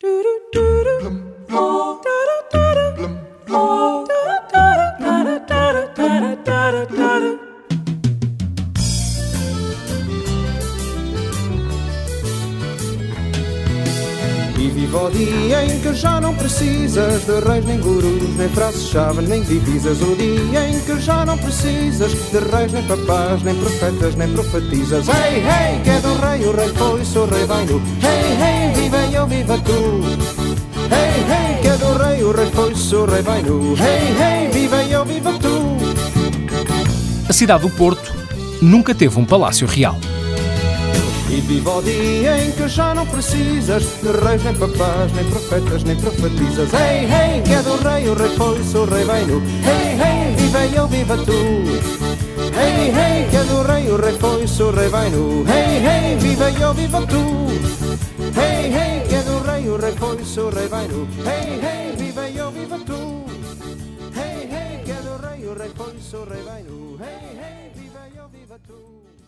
E viva o dia em que já não precisas de reis nem gurus, nem frases-chave, nem divisas. O dia em que já não precisas de reis, nem papás, nem profetas, nem profetizas. Hey, hey, que é do rei, o rei foi, sou rei vai no. Hey, hey, viva viva tu. Hey, hey, que é do rei, o rei foi, sou rei vai no. Hey, hey, viva eu, viva tu. A cidade do Porto nunca teve um palácio real. E viva o dia em que já não precisas de reis, nem papás, nem profetas, nem profetizas. Hey, hey, que é do rei, o rei foi, sou rei vai no. Hey, hey, viva eu, viva tu. Hey, hey, que é do rei, o rei foi, sou rei vai no. Hey, hey, viva eu, viva tu. Rei foi, sou rei vai no. Hey, hey, viva eu, viva tu. Hey, hey, que é do rei, o rei foi, sou rei vai no. Hey, hey, viva eu, viva tu.